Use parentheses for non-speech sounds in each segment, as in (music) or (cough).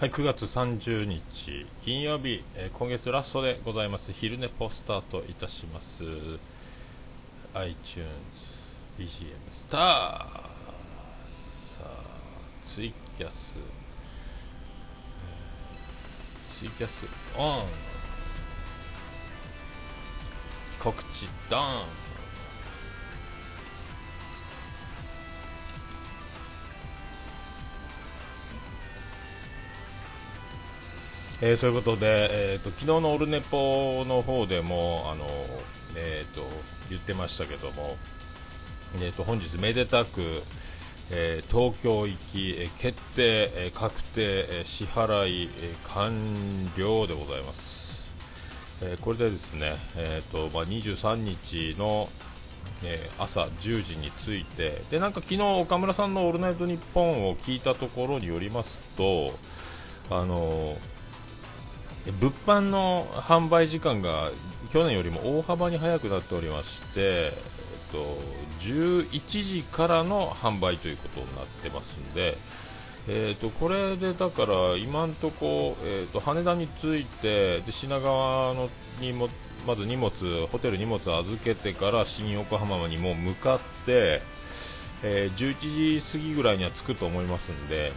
はい、9月30日金曜日、えー今月ラストでございます。昼寝ポスタートいたします。iTunes BGM スターさあツイキャス。えーツイキャスオン。告知ドン。えーそういうことで、えー、と昨日のオルネポの方でもあの、えー、と言ってましたけども、えー、と本日めでたく、えー東京行き、えー決定、えー確定、えー支払い、えー完了でございます、えーこれでですね、えーとまあ、23日の、えー朝10時に着いてでなんか昨日岡村さんの「オールナイトニッポン」を聞いたところによりますとあの物販の販売時間が去年よりも大幅に早くなっておりまして、えっと、11時からの販売ということになってますんで、えっと、これでだから今んとこ、えっと、羽田に着いてで品川のにもまず荷物ホテル荷物預けてから新横浜にも向かって、えー11時過ぎぐらいには着くと思いますんで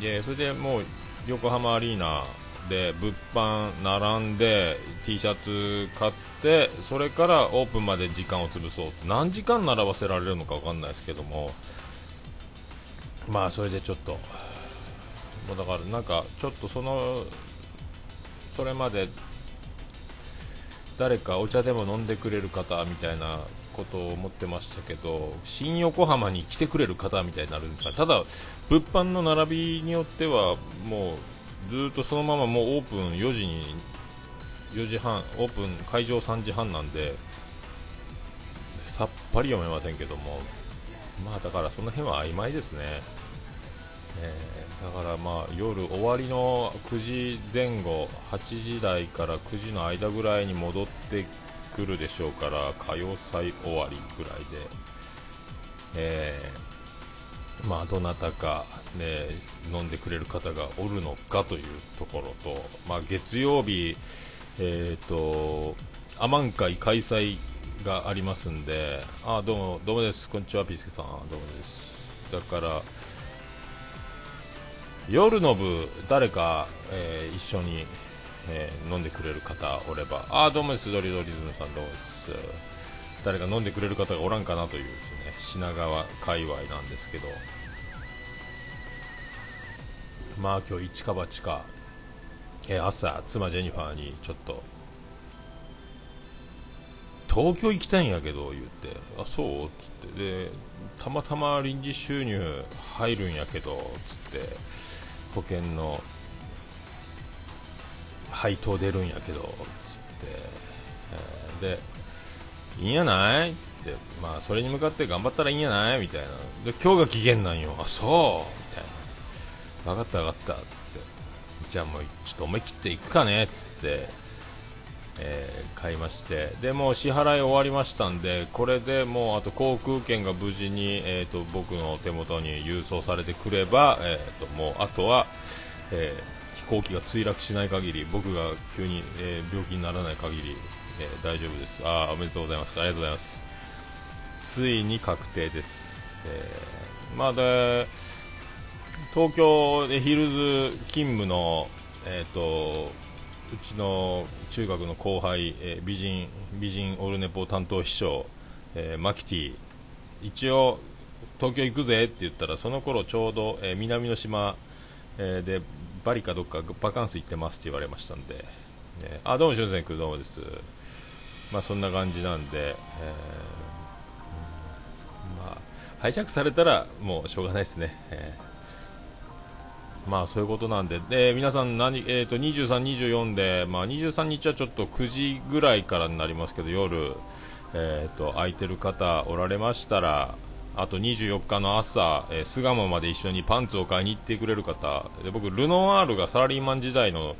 でそれでもう横浜アリーナで物販並んで T シャツ買ってそれからオープンまで時間を潰そう何時間並ばせられるのか分かんないですけどもまあそれでちょっともうだからなんかちょっとそのそれまで誰かお茶でも飲んでくれる方みたいなことを思ってましたけど新横浜に来てくれる方みたいになるんですか？ただ物販の並びによってはもうずっとそのままもうオープン4時に4時半オープン会場3時半なんでさっぱり読めませんけどもまあだからその辺は曖昧ですね、えーだからまあ夜終わりの9時前後8時台から9時の間ぐらいに戻ってくるでしょうから歌謡祭終わりぐらいで、えーまあどなたか、ね、飲んでくれる方がおるのかというところと、まあ、月曜日、えー、とアマン会開催がありますんで、あどうもどうもです、こんにちは、ピースケさん、どうもです。だから夜の部、誰か、えー一緒に、えー飲んでくれる方おれば、あどうもです、ドリドリズムさん、どうもです。誰か飲んでくれる方がおらんかなというですね。品川界隈なんですけどまあ今日一か八か、えー朝妻ジェニファーにちょっと東京行きたいんやけど言ってあそう？っつってでたまたま臨時収入入るんやけどつって保険の配当出るんやけどつって、えーでいいんやない？つって。まあそれに向かって頑張ったらいいんやない？みたいな。で今日が期限なんよ。あそう？みたいな。分かった分かった。つって。じゃあもうちょっと思い切っていくかね？っつって、えー買いまして。でもう支払い終わりましたんでこれでもうあと航空券が無事に、えー、と僕の手元に郵送されてくれば、えー、ともうあとは、えー飛行機が墜落しない限り僕が急に、えー病気にならない限り、えー大丈夫です。あーおめでとうございます。ありがとうございます。ついに確定です、えーまあで東京でヒルズ勤務の、えー、とうちの中学の後輩、えー美人美人オルネポ担当秘書、えーマキティ。一応東京行くぜって言ったらその頃ちょうど、えー南の島、えーでバリかどっかバカンス行ってますって言われましたんで、えーあどうもしゅんせんくんどうもです。まあそんな感じなんで、えーまあハイジャックされたらもうしょうがないですね、えーまあそういうことなんで、で皆さん何、えー、と23、24で、まあ、23日はちょっと9時ぐらいからになりますけど、夜、えー、と空いてる方おられましたら、あと24日の朝、えー巣鴨まで一緒にパンツを買いに行ってくれる方、で僕、ルノワールがサラリーマン時代の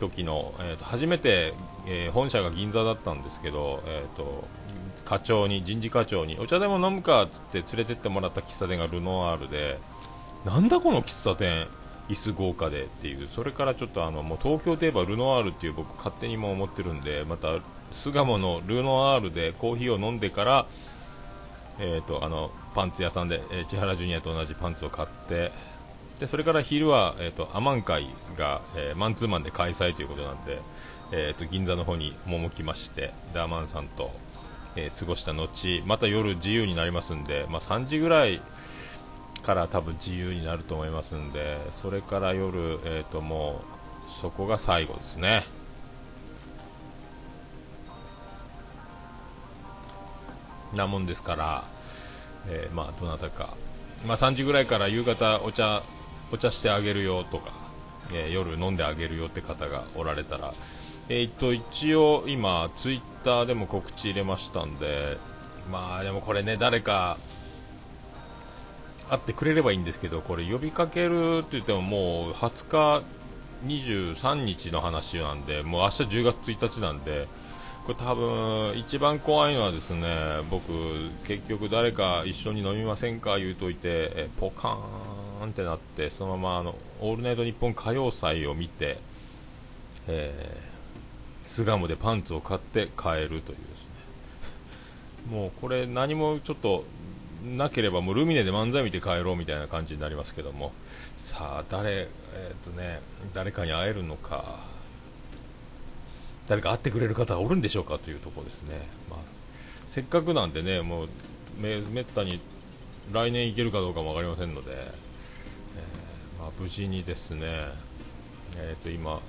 時の、えー、と初めて、えー本社が銀座だったんですけど、えー、と課長に人事課長にお茶でも飲むかっつって連れてってもらった喫茶店がルノワールでなんだこの喫茶店椅子豪華でっていうそれからちょっとあのもう東京といえばルノアールっていう僕勝手にも思ってるんでまた巣鴨のルノアールでコーヒーを飲んでからえーと、あのパンツ屋さんで、えー、千原ジュニアと同じパンツを買ってでそれから昼は、えーと、アマン会が、えー、マンツーマンで開催ということなんで、えーと、銀座の方に赴きましてでアマンさんと、えー、過ごした後また夜自由になりますんで、まあ、3時ぐらいから多分自由になると思いますんでそれから夜、えー、ともうそこが最後ですね。なもんですから、えー、まあどなたか、まあ、3時ぐらいから夕方お茶お茶してあげるよとか、えー、夜飲んであげるよって方がおられたら、えー、っと一応今ツイッターでも告知入れましたんでまあでもこれね誰か会ってくれればいいんですけどこれ呼びかけるって言ってももう20日23日の話なんでもう明日10月1日なんでこれ多分一番怖いのはですね僕結局誰か一緒に飲みませんか言うといてえポカーンってなってそのままあの「オールナイトニッポン歌謡祭」を見て、えー、巣鴨でパンツを買って帰るというですね。(laughs) もうこれ何もちょっとなければもうルミネで漫才見て帰ろうみたいな感じになりますけども。さあ誰え、ー、とね誰かに会えるのか。誰か会ってくれる方がおるんでしょうかというところですね、まあ、せっかくなんでねもうめめったに来年行けるかどうかも分かりませんので、無事にですね、えー、と今、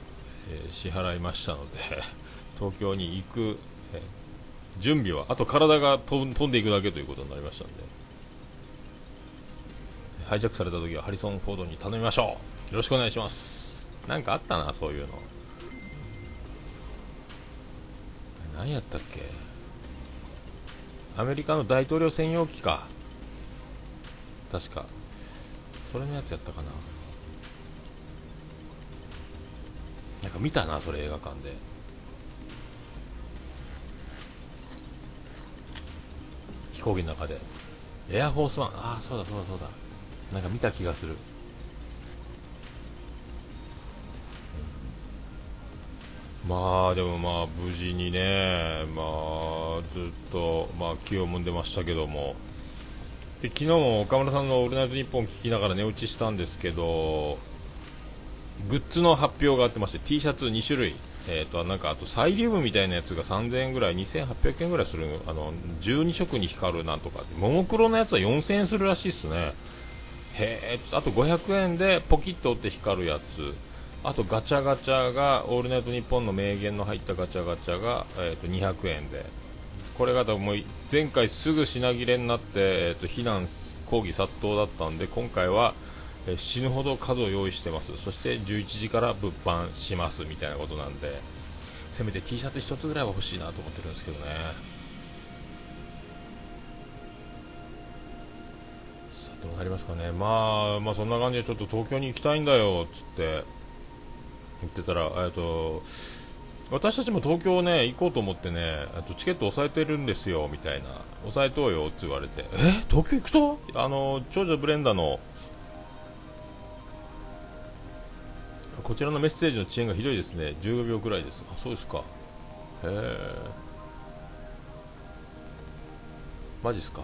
えー、支払いましたので (laughs) 東京に行く、え準備はあと体が飛んでいくだけということになりましたのでハイジャックされた時はハリソン・フォードに頼みましょう。よろしくお願いします。なんかあったなそういうの。何やったっけ。アメリカの大統領専用機か。確か。それのやつやったかな。なんか見たなそれ映画館で。飛行機の中で。エアフォースワンああそうだそうだそうだ。なんか見た気がする。まあでもまあ無事にね、まあ、ずっと、まあ、気をもんでましたけども。で昨日も岡村さんの「オールナイトニッポン」聞きながら寝落ちしたんですけどグッズの発表があってまして T シャツ2種類、えーと、なんかあとサイリウムみたいなやつが3000円ぐらい2800円ぐらいするあの12色に光るなんとか。ももクロのやつは4000円するらしいですね。へえあと500円でポキッと折って光るやつ。あとガチャガチャが「オールナイトニッポン」の名言の入ったガチャガチャが、えー、と200円で。これがもう前回すぐ品切れになって、えー、と非難抗議殺到だったんで今回は、え、死ぬほど数を用意してます。そして11時から物販しますみたいなことなんでせめて T シャツ1つぐらいは欲しいなと思ってるんですけどね。さあどうなりますかね。まあまあそんな感じでちょっと東京に行きたいんだよっつって言ってたら、えっと、私たちも東京ね、行こうと思ってね、とチケット押さえてるんですよ、みたいな。押さえとうよって言われて、え？東京行くと？あの、長女ブレンダの、こちらのメッセージの遅延がひどいですね。15秒くらいです。あ、そうですか。へえ。マジっすか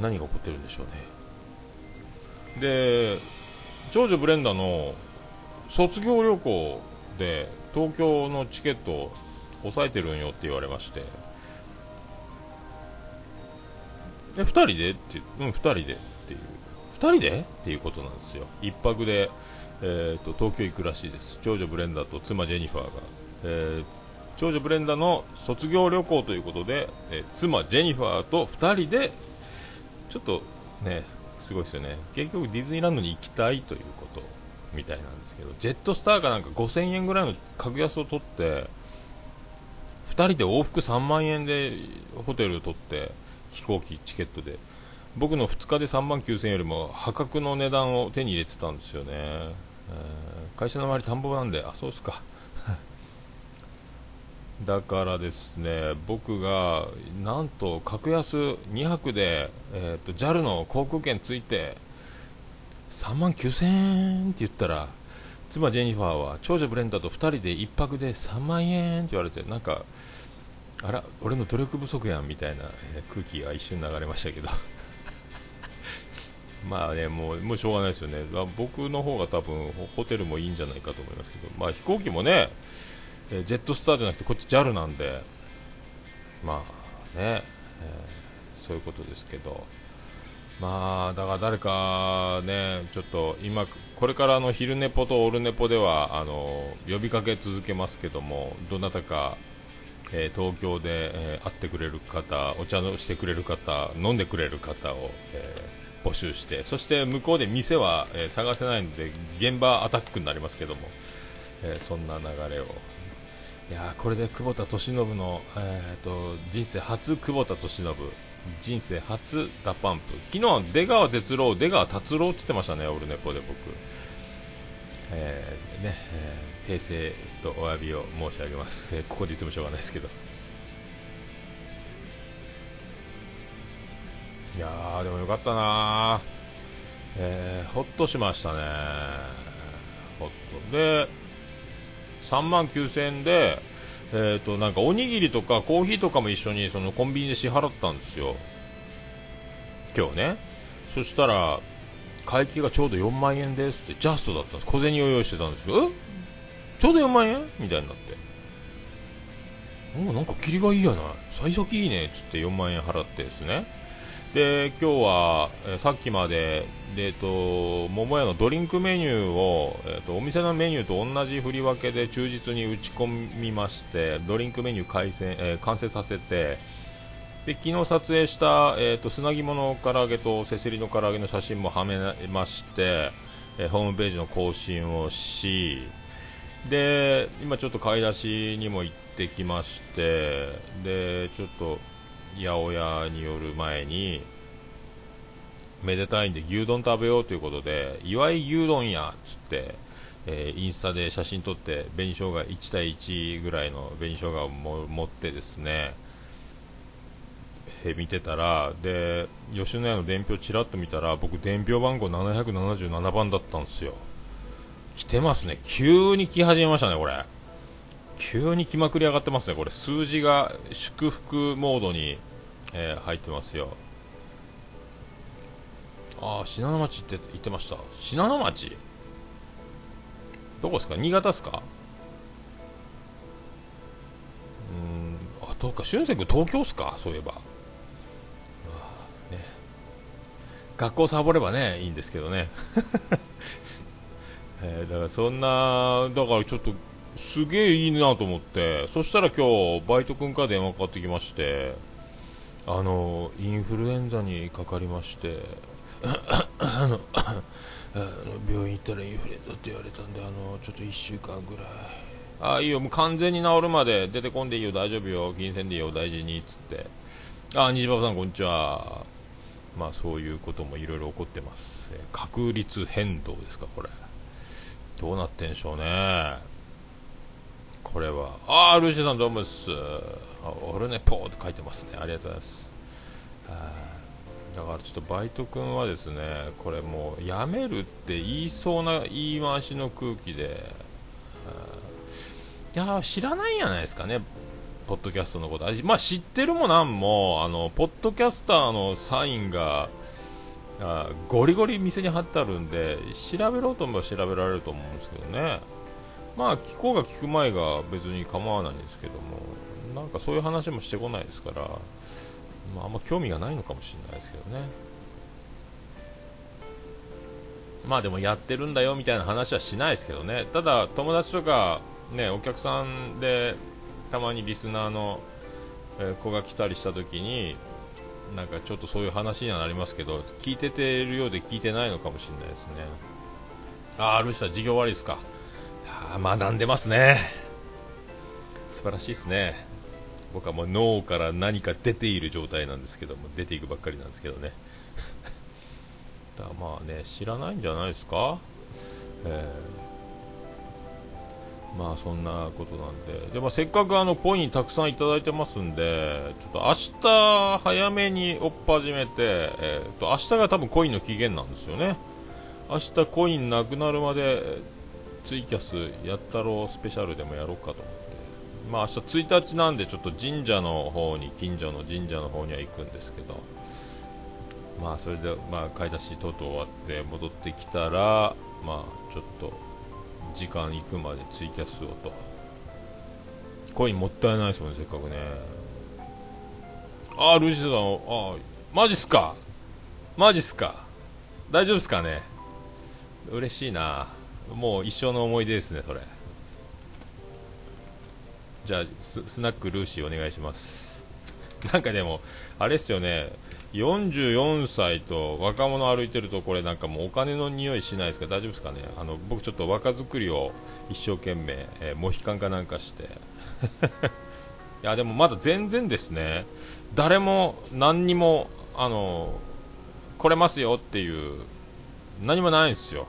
何が起こってるんでしょうね。で長女ブレンダの卒業旅行で東京のチケットを押さえてるんよって言われましてえ2人で？ってうん2人でっていう2人で？っていうことなんですよ。1泊で、えーと、東京行くらしいです。長女ブレンダーと妻ジェニファーが、えー、長女ブレンダーの卒業旅行ということで、えー、妻ジェニファーと2人でちょっとねすごいですよね。結局ディズニーランドに行きたいということみたいなんですけどジェットスターがなんか5000円ぐらいの格安を取って2人で往復3万円でホテルを取って飛行機チケットで。僕の2日で3万9000円よりも破格の値段を手に入れてたんですよね、えー、会社の周り田んぼなんであそうですか。(laughs) だからですね僕がなんと格安2泊で、えーと、JAL の航空券ついて3万9000円って言ったら妻ジェニファーは長女ブレンダーと2人で1泊で3万円って言われてなんかあら俺の努力不足やんみたいな、え空気が一瞬流れましたけど。まあねもうもうしょうがないですよね。僕の方が多分ホテルもいいんじゃないかと思いますけど。まあ飛行機もねえジェットスターじゃなくてこっち JAL なんで。まあね、えー、そういうことですけど。まあだから誰かねちょっと今これからの昼寝ぽとオルネポではあの呼びかけ続けますけどもどなたか、えー、東京で、えー、会ってくれる方お茶のしてくれる方飲んでくれる方を、えー、募集してそして向こうで店は、え探せないので現場アタックになりますけども、えそんな流れを。いやこれで久保田利伸の、えーと、人生初久保田利伸人生初ダパンプ。昨日は出川哲朗出川達郎って言ってましたねオルネポで僕。えー、ね、え、訂正とお詫びを申し上げます、え、ここで言ってもしょうがないですけど。いやーでもよかったな。えー、ほっとしましたね。ほっと。で3万9000円で、えーと、なんかおにぎりとかコーヒーとかも一緒にそのコンビニで支払ったんですよ。今日ね。そしたら会計がちょうど4万円ですってジャストだったんです。小銭を用意してたんですけどえ？ちょうど4万円みたいになって。おなんか切りがいいやない。幸先いいねっつって4万円払ってですね。で今日は、え、さっきまでで、えっと、桃屋のドリンクメニューを、えっと、お店のメニューと同じ振り分けで忠実に打ち込みましてドリンクメニュー改善、えー、完成させてで昨日撮影した、えっと、砂肝の唐揚げとせせりの唐揚げの写真もはめまして、えー、ホームページの更新をしで今ちょっと買い出しにも行ってきましてでちょっと八百屋による前にめでたいんで牛丼食べようということで岩井牛丼やっつって、えー、インスタで写真撮って紅生姜1対1ぐらいの紅生姜を持ってですね、えー、見てたらで吉野家の伝票ちらっと見たら僕伝票番号777番だったんですよ。来てますね。急に来始めましたねこれ。急に来まくり上がってますねこれ。数字が祝福モードにえー、入ってますよ。ああ信濃町って言ってました。信濃町？どこですか？新潟ですか？うんあどうか。俊く君東京っすか？そういえば。ね。学校サボればねいいんですけどね。(laughs) えー、だからそんなだからちょっとすげえいいなと思って。そしたら今日バイト君から電話かかってきましてあのインフルエンザにかかりまして病院行ったらインフルエンザって言われたんであのちょっと1週間ぐらい。ああいいよ。もう完全に治るまで出てこんでいいよ。大丈夫よ。金銭でいいよ。大事にっつって。あ西馬さんこんにちは。まあそういうこともいろいろ起こってます。確率変動ですかこれ。どうなってんでしょうね。これは。ああルーシーさんどうもです。俺ねポーって書いてますね。ありがとうございます。だからちょっとバイト君はですねこれもうやめるって言いそうな言い回しの空気でいや知らないんじゃないですかねポッドキャストのこと。まあ知ってるもなんもあのポッドキャスターのサインがあゴリゴリ店に貼ってあるんで調べろうと思えば調べられると思うんですけどね。まあ聞こうが聞く前が別に構わないんですけどもなんかそういう話もしてこないですから、まあ、あんま興味がないのかもしれないですけどね。まあでもやってるんだよみたいな話はしないですけどね。ただ友達とかねお客さんでたまにリスナーの子が来たりした時になんかちょっとそういう話にはなりますけど聞いててるようで聞いてないのかもしれないですね。ああルシさん授業終わりですか。学んでますね。素晴らしいですね。僕はもう脳から何か出ている状態なんですけども出ていくばっかりなんですけどね。(laughs) だまあね知らないんじゃないですか、えー、まあそんなことなんで、でもせっかくあのポインたくさんいただいてますんで、ちょっと明日早めに追っ始めて、えー、と明日が多分コインの期限なんですよね。明日コインなくなるまでツイキャスやったろうスペシャルでもやろうかと思って、まあ明日1日なんでちょっと神社の方に、近所の神社の方には行くんですけど、まあそれで、まあ買い出しとうとう終わって戻ってきたら、まあちょっと時間行くまでツイキャスをと。コインもったいないですもんねせっかくね。ああルーシーさんああマジっすか？マジっすか？大丈夫っすかね？嬉しいな。もう一生の思い出ですねそれ。じゃあスナックルーシーお願いします。(laughs) なんかでもあれっすよね。44歳と若者歩いてるとこれなんかもうお金の匂いしないですか？大丈夫ですかね？あの僕ちょっと若作りを一生懸命、えー、モヒカンかなんかして。(laughs) いやでもまだ全然ですね。誰も何にもあの来れますよっていう何もないんですよ。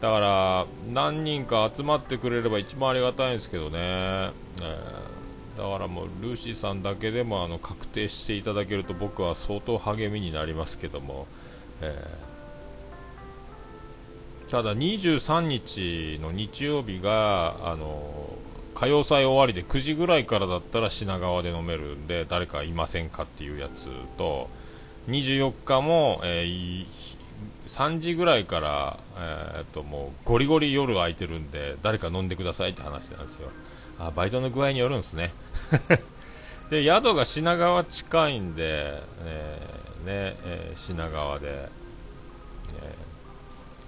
だから何人か集まってくれれば一番ありがたいんですけどね、えーだからもうルーシーさんだけでもあの確定していただけると僕は相当励みになりますけども、えー、ただ23日の日曜日があの歌謡祭終わりで9時ぐらいからだったら品川で飲めるんで誰かいませんかっていうやつと24日も、えー、3時ぐらいから、えー、っともうゴリゴリ夜空いてるんで誰か飲んでくださいって話なんですよ。あバイトの具合によるんですね (laughs) で宿が品川近いんで、えー、ねえー、品川で、ね、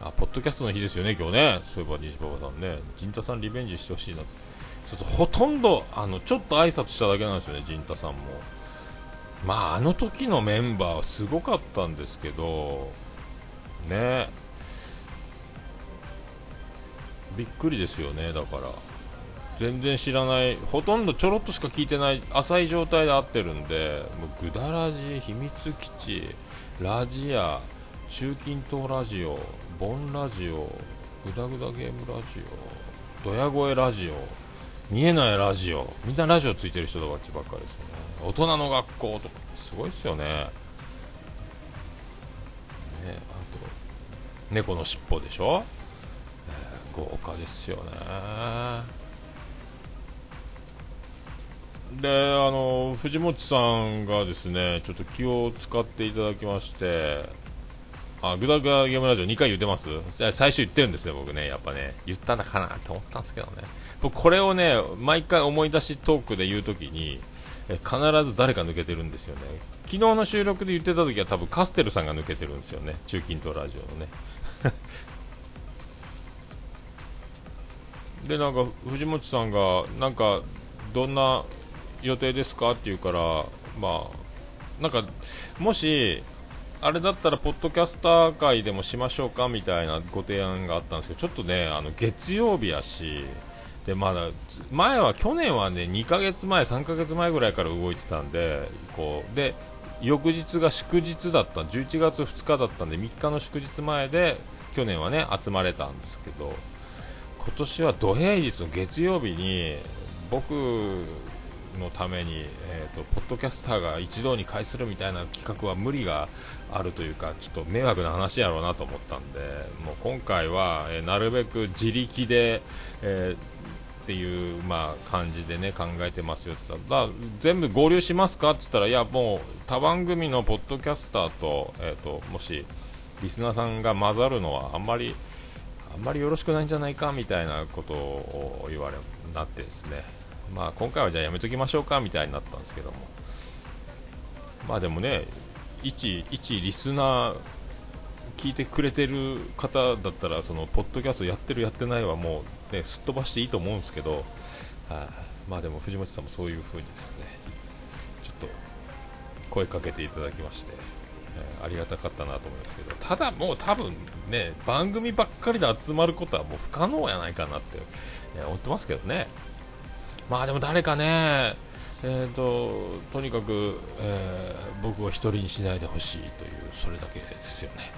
あポッドキャストの日ですよね、今日ね、そういえば西馬場さんね、陣太さんリベンジしてほしいなちょっとほとんどあのちょっと挨拶しただけなんですよね、陣太さんも。まあ、あの時のメンバーはすごかったんですけど、ね、びっくりですよね、だから。全然知らない。ほとんどちょろっとしか聞いてない浅い状態で合ってるんでもうグダラジ秘密基地ラジア中近東ラジオボンラジオグダグダゲームラジオドヤ声ラジオ見えないラジオみんなラジオついてる人たちばっかりですよね。大人の学校とかすごいですよね。ね猫のしっぽでしょ、えー、豪華ですよね。であの藤本さんがですねちょっと気を使っていただきましてあグダグダゲームラジオ2回言ってます？最初言ってるんですよ僕ねやっぱね。言ったのかなって思ったんですけどね。僕これをね毎回思い出しトークで言うときに必ず誰か抜けてるんですよね。昨日の収録で言ってた時は多分カステルさんが抜けてるんですよね。中近東ラジオのね。(laughs) でなんか藤本さんがなんかどんな予定ですかって言うから、まあ、なんか、もし、あれだったら、ポッドキャスター会でもしましょうかみたいなご提案があったんですけど、ちょっとね、あの月曜日やし、でまだ前は去年はね2ヶ月前、3ヶ月前ぐらいから動いてたんで、こうで翌日が祝日だった、11月2日だったんで、3日の祝日前で去年はね集まれたんですけど、今年は土平日の月曜日に僕のために、えーと、ポッドキャスターが一堂に会するみたいな企画は無理があるというかちょっと迷惑な話やろうなと思ったんでもう今回は、えー、なるべく自力で、えー、っていう、まあ、感じでね考えてますよって言ったら全部合流しますかって言ったらいやもう他番組のポッドキャスターと,、えーともしリスナーさんが混ざるのはあんまりあんまりよろしくないんじゃないかみたいなことを言われなってですね。まあ、今回はじゃあやめときましょうかみたいになったんですけども、まあでもね、一一リスナー、聞いてくれてる方だったら、そのポッドキャストやってる、やってないはもう、ね、すっ飛ばしていいと思うんですけど、あまあでも藤本さんもそういう風にですね、ちょっと声かけていただきまして、えー、ありがたかったなと思いますけど、ただもう多分ね、番組ばっかりで集まることはもう不可能やないかなって、え思ってますけどね。まあでも誰かね、えーと、とにかく、えー、僕を一人にしないでほしいというそれだけですよね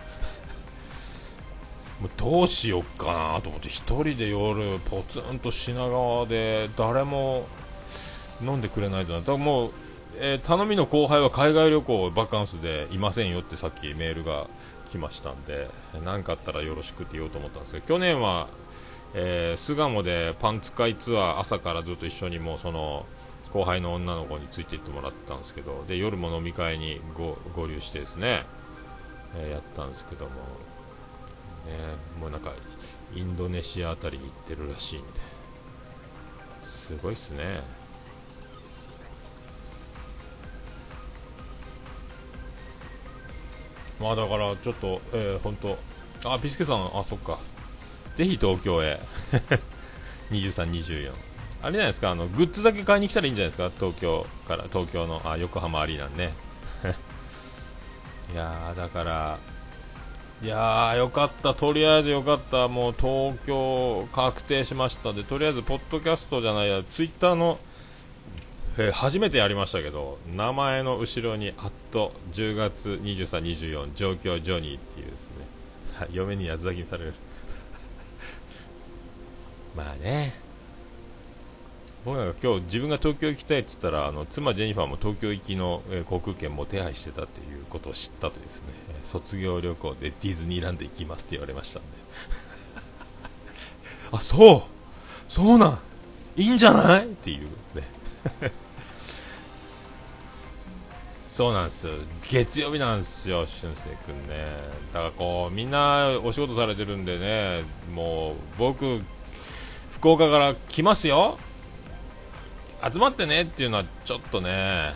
もうどうしよっかなと思って1人で夜ポツンと品川で誰も飲んでくれないとな。だからもう、えー、頼みの後輩は海外旅行バカンスでいませんよってさっきメールが来ましたんで何かあったらよろしくって言おうと思ったんですけど去年は、えー、巣鴨でパンツ会ツアー朝からずっと一緒にもうその後輩の女の子についていってもらったんですけどで夜も飲み会に合流してですね、えー、やったんですけども、もうなんかインドネシアあたりに行ってるらしいんで。すごいっすね。まあだからちょっと、えー、本当あビスケさんあそっか。ぜひ東京へ。(laughs) 23、24あれじゃないですかあのグッズだけ買いに来たらいいんじゃないですか？東京から東京のあ横浜アリーナね。(laughs) いやだからいやーよかった、とりあえずよかった、もう東京確定しました。で、とりあえず、ポッドキャストじゃないや、ツイッターの、えー、初めてやりましたけど、名前の後ろに、あっと10月23、24、状況ジョニーっていうですね、嫁に八つ咲きにされる。(laughs) まあね、僕なんか今日自分が東京行きたいって言ったらあの妻ジェニファーも東京行きの、航空券も手配してたっていうことを知ったとですね、卒業旅行でディズニーランド行きますって言われましたんで。(laughs) あそう。そうなん。いいんじゃない？っていうね。(laughs) そうなんですよ。月曜日なんですよ俊く君ね。だからこうみんなお仕事されてるんでねもう僕福岡から来ますよ。集まってねっていうのはちょっとね、え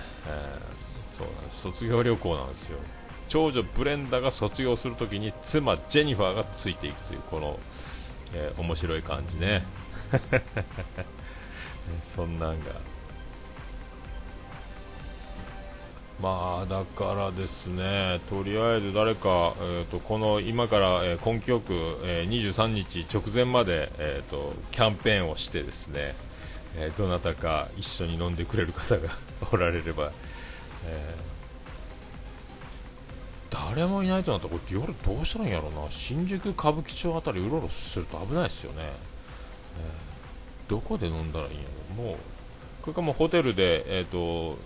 ー、そうなんです。卒業旅行なんですよ。長女ブレンダが卒業するときに妻ジェニファーがついていくというこの、えー、面白い感じね。(laughs) そんなんが。まあだからですねとりあえず誰か、えーと、この今から、えー、根気よく、えー、23日直前まで、えーとキャンペーンをしてですねえー、どなたか一緒に飲んでくれる方が (laughs) おられれば、えー、誰もいないとなったらこれ夜どうしたらいいんやろうな。新宿歌舞伎町あたりうろうろすると危ないですよね、えー、どこで飲んだらいいんやろもうこれかもうホテルで、えーと、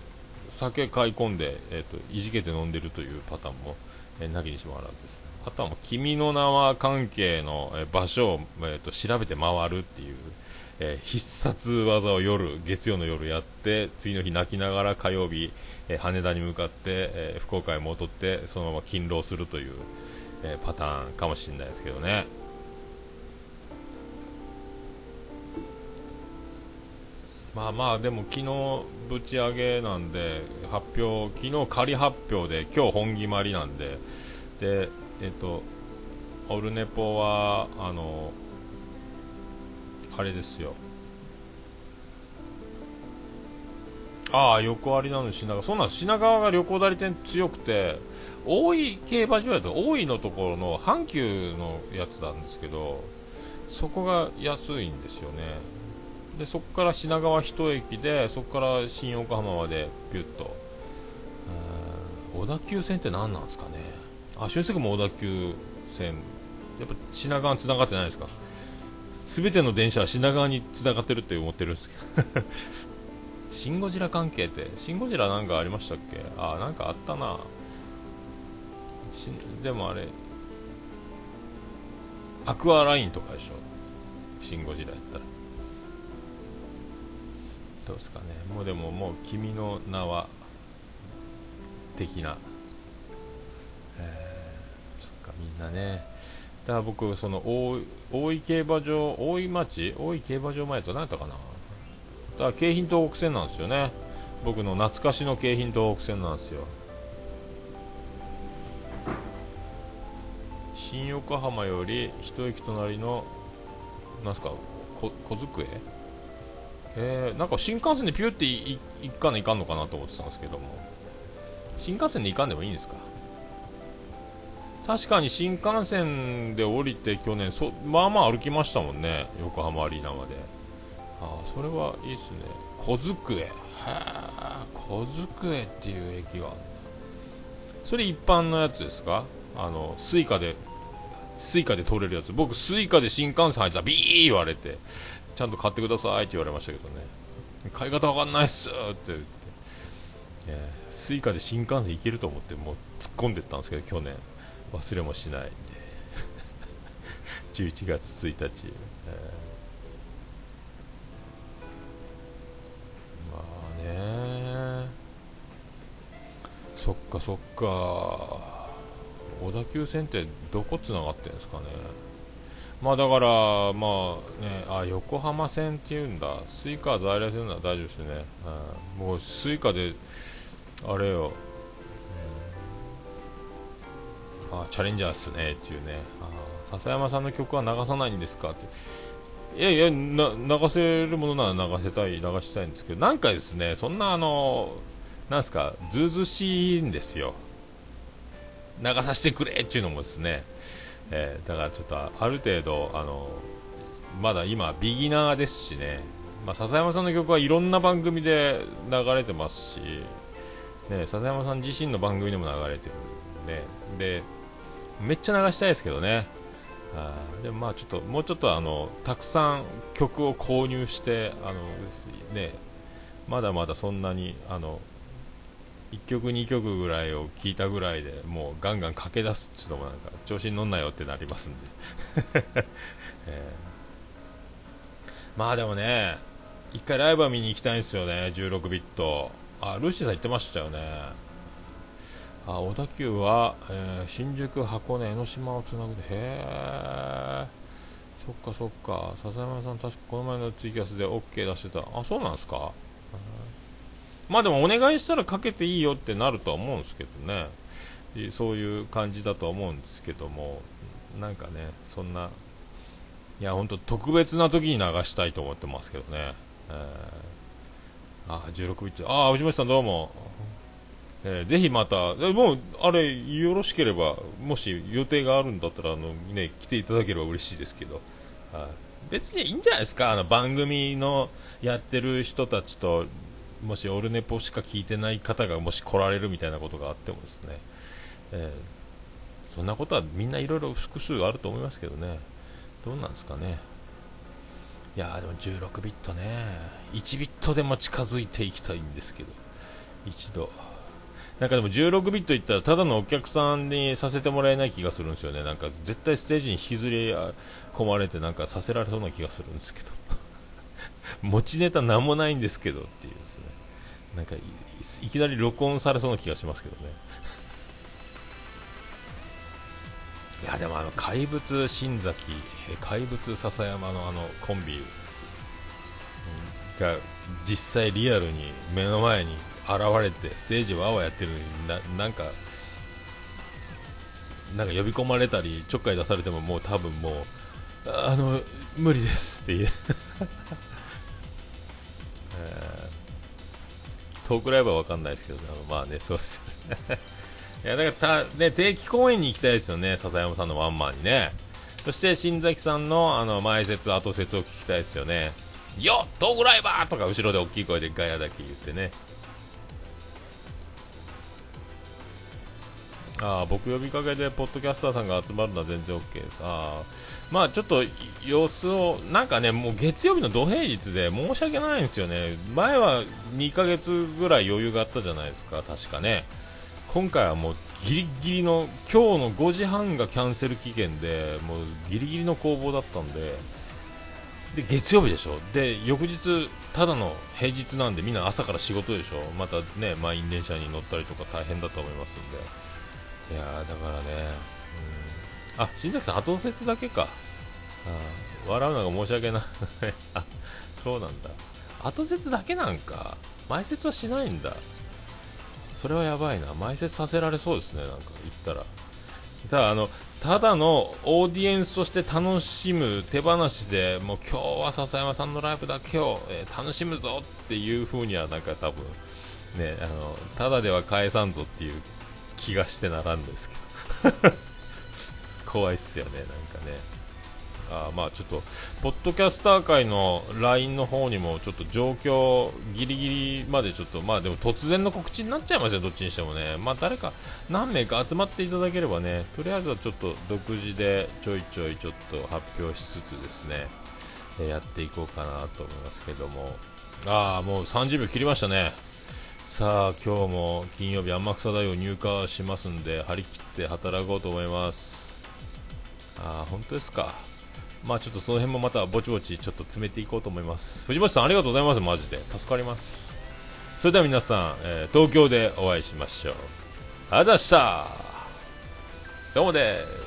酒買い込んで、えーと、いじけて飲んでるというパターンも、えー、なきにしもあらずですあとはもう君の名は関係の、え場所を、えーと調べて回るっていうえー、必殺技を夜月曜の夜やって次の日泣きながら火曜日、えー、羽田に向かって、えー、福岡へ戻ってそのまま勤労するという、えパターンかもしれないですけどね。まあまあでも昨日ぶち上げなんで発表昨日仮発表で今日本決まりなんででえっとオルネポはあのあれですよ。ああ横ありなの品川。そうなん品川が旅行代理店強くて大井競馬場やと大井のところの阪急のやつなんですけどそこが安いんですよね。でそこから品川一駅でそこから新横浜までピュッと。小田急線って何なんですかね。あ俊介も小田急線。やっぱ品川に繋がってないですか。全ての電車は品川に繋がってるって思ってるんですけど。シン・ゴジラ関係ってシン・ゴジラなんかありましたっけ？あなんかあったな。でもあれアクアラインとかでしょ？シン・ゴジラやったら。どうですかね。もうでももう君の名は的な。えー、そっかみんなね。だから僕その大大井競馬場大井町？大井競馬場前と何やったかな？だから京浜東北線なんですよね。僕の懐かしの京浜東北線なんですよ。新横浜より一駅隣のなんすか？小机？えー、なんか新幹線でピュって行かないかんのかなと思ってたんですけども。新幹線で行かんでもいいんですか？確かに新幹線で降りて去年そまあまあ歩きましたもんね横浜アリーナまで。あそれはいいっすね。小机へ。え小机っていう駅があるんだ。それ一般のやつですか？あのスイカでスイカで通れるやつ。僕スイカで新幹線入ったらビー言われてちゃんと買ってくださいって言われましたけどね。買い方わかんないっすって言って、えー、スイカで新幹線行けると思ってもう突っ込んでったんですけど去年。忘れもしない11 (laughs) 月1日、えー、まあね。そっかそっか。小田急線ってどこつながってるんですかね。まあだからまあねあ横浜線っていうんだ。スイカ在来線なら大丈夫ですね、うん、もうスイカであれよ、チャレンジャーっすねっていうね。笹山さんの曲は流さないんですか？って。いやいや流せるものなら流せたい流したいんですけどなんかですねそんなあのなんすかずうずしいんですよ。流させてくれっていうのもですね、えー、だからちょっとある程度あのまだ今ビギナーですしね、まあ、笹山さんの曲はいろんな番組で流れてますし、ね、笹山さん自身の番組でも流れてるねでめっちゃ流したいですけどね。あでもまあちょっともうちょっとあのたくさん曲を購入してあのねまだまだそんなにあの1曲2曲ぐらいを聴いたぐらいでもうガンガン駆け出すっていうのもなんか調子に乗んなよってなりますんで、(laughs) えー、まあでもね一回ライブは見に行きたいんですよね16ビット。あルーシーさん言ってましたよね。あ小田急は、えー、新宿箱根江ノ島をつなぐ。でへえそっかそっか。笹山さん確かこの前のツイキャスで OK 出してた。あそうなんですか？まあでもお願いしたらかけていいよってなるとは思うんですけどね。そういう感じだとは思うんですけども。なんかねそんないや本当特別な時に流したいと思ってますけどね、えー、あ16ビット。ああ藤本さんどうも、えー、ぜひまたもうあれよろしければもし予定があるんだったらあのね来ていただければ嬉しいですけど。はい。別にいいんじゃないですか？あの番組のやってる人たちともしオルネポしか聞いてない方がもし来られるみたいなことがあってもですね、えー、そんなことはみんないろいろ複数あると思いますけどね。どうなんですかね？いやでも16ビットね。1ビットでも近づいていきたいんですけど。一度。なんかでも16ビットいったらただのお客さんにさせてもらえない気がするんですよね。なんか絶対ステージに引きずり込まれてなんかさせられそうな気がするんですけど。(laughs) 持ちネタなんもないんですけどっていうですね。なんかいきなり録音されそうな気がしますけどね。(laughs) いやでもあの怪物新崎怪物笹山のあのコンビが実際リアルに目の前にれてステージわわやってるのにななんかなんか呼び込まれたりちょっかい出されてももう多分もうあの無理ですっていうトークライブは分かんないですけど、まあね、そうです (laughs) いや、だからた、ね、定期公演に行きたいですよね、笹山さんのワンマンにね。そして、新崎さんの、あの、前説、後説を聞きたいですよね。よっトークライバーとか後ろで大きい声でガヤだけ言ってね。あ僕呼びかけでポッドキャスターさんが集まるのは全然 OK です。あまあちょっと様子を、なんかね、もう月曜日の土平日で申し訳ないんですよね。前は2ヶ月ぐらい余裕があったじゃないですか、確かね。今回はもうギリギリの、今日の5時半がキャンセル期限で、もうギリギリの攻防だったんで、で、月曜日でしょ。で、翌日、ただの平日なんでみんな朝から仕事でしょ。またね、満員電車に乗ったりとか大変だと思いますんで。いやだからね、うん、あ新崎さん、後説だけか、あ笑うのが申し訳ない。(laughs) あそうなんだ、後説だけなんか、前説はしないんだ、それはやばいな、前説させられそうですね、なんか言ったら。ただあのただのオーディエンスとして楽しむ手放しでもう今日は笹山さんのライブだけを、えー、楽しむぞっていう風にはなんか多分ねあのただでは返さんぞっていう気がしてならんですけど (laughs) 怖いっすよねなんかねあまあちょっと、ポッドキャスター界の LINE の方にもちょっと状況ギリギリまでちょっと、まあでも突然の告知になっちゃいますよ、どっちにしてもね。まあ誰か何名か集まっていただければね、とりあえずはちょっと独自でちょいちょいちょっと発表しつつですね、えやっていこうかなと思いますけども。ああ、もう30秒切りましたね。さあ今日も金曜日天草大を入荷しますんで張り切って働こうと思います。ああ本当ですか。まあちょっとその辺もまたぼちぼちちょっと詰めていこうと思います。藤本さんありがとうございます。マジで。助かります。それでは皆さん、えー、東京でお会いしましょう。ありがとうございました。どうもです。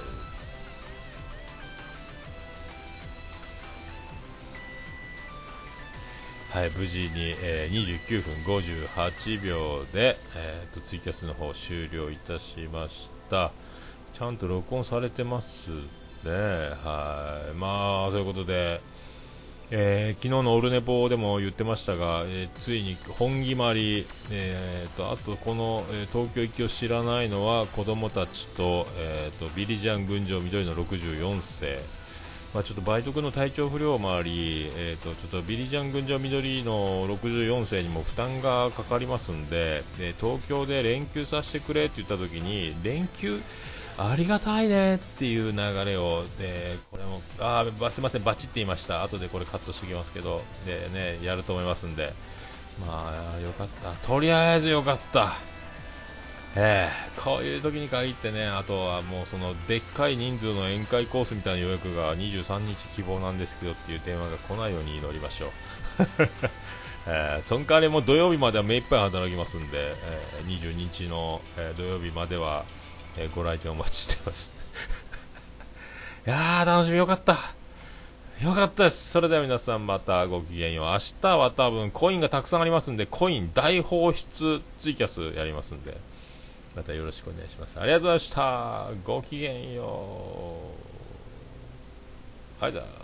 はい、無事に、えー、29分58秒で、えーと、ツイキャスの方終了いたしました。ちゃんと録音されてますね。はい。まあ、そういうことで、えー、昨日のオルネポでも言ってましたが、えー、ついに本決まり、えーと、あとこの、えー、東京行きを知らないのは子供たちと,、えーとビリジャン群青緑の64世まあ、ちょっと梅徳の体調不良もあり、えーと、ちょっとビリジャン群青緑の64世にも負担がかかりますんでで東京で連休させてくれって言った時に連休？ありがたいねっていう流れをでこれもあすみませんバチって言いました。後でこれカットしておきますけどでねやると思いますんで。まあよかった。とりあえずよかった。えー、こういう時に限ってね、あとはもうそのでっかい人数の宴会コースみたいな予約が23日希望なんですけどっていう電話が来ないように祈りましょう。(laughs) えー、その代わりも土曜日までは目いっぱい働きますんで、えー、22日の、えー、土曜日までは、えー、ご来店お待ちしてます。(laughs) いやー、楽しみよかった。よかったです。それでは皆さんまたごきげんよう。明日は多分コインがたくさんありますんで、コイン大放出ツイキャスやりますんで。またよろしくお願いします。ありがとうございました。ごきげんよう。はいだ。